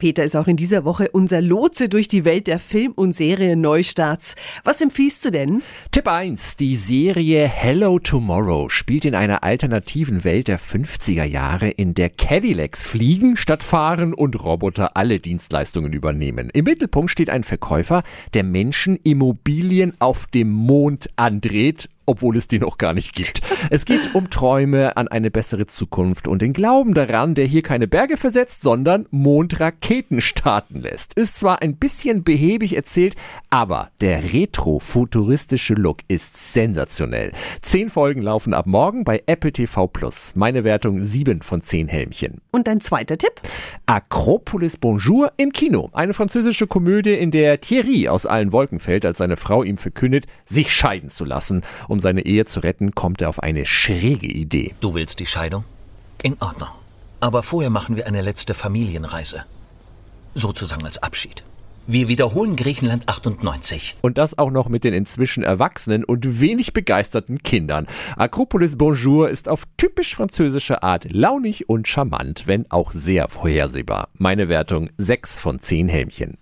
Peter ist auch in dieser Woche unser Lotse durch die Welt der Film- und Serien-Neustarts. Was empfiehlst du denn? Tipp 1. Die Serie Hello Tomorrow spielt in einer alternativen Welt der 50er Jahre, in der Cadillacs fliegen statt fahren und Roboter alle Dienstleistungen übernehmen. Im Mittelpunkt steht ein Verkäufer, der Menschen Immobilien auf dem Mond andreht obwohl es die noch gar nicht gibt. Es geht um Träume an eine bessere Zukunft und den Glauben daran, der hier keine Berge versetzt, sondern Mondraketen starten lässt. Ist zwar ein bisschen behäbig erzählt, aber der retro-futuristische Look ist sensationell. Zehn Folgen laufen ab morgen bei Apple TV Plus. Meine Wertung 7 von 10 Helmchen. Und dein zweiter Tipp? Acropolis Bonjour im Kino. Eine französische Komödie, in der Thierry aus allen Wolken fällt, als seine Frau ihm verkündet, sich scheiden zu lassen. Um seine Ehe zu retten, kommt er auf eine schräge Idee. Du willst die Scheidung? In Ordnung. Aber vorher machen wir eine letzte Familienreise. Sozusagen als Abschied. Wir wiederholen Griechenland 98. Und das auch noch mit den inzwischen erwachsenen und wenig begeisterten Kindern. Acropolis Bonjour ist auf typisch französische Art launig und charmant, wenn auch sehr vorhersehbar. Meine Wertung 6 von 10 Helmchen.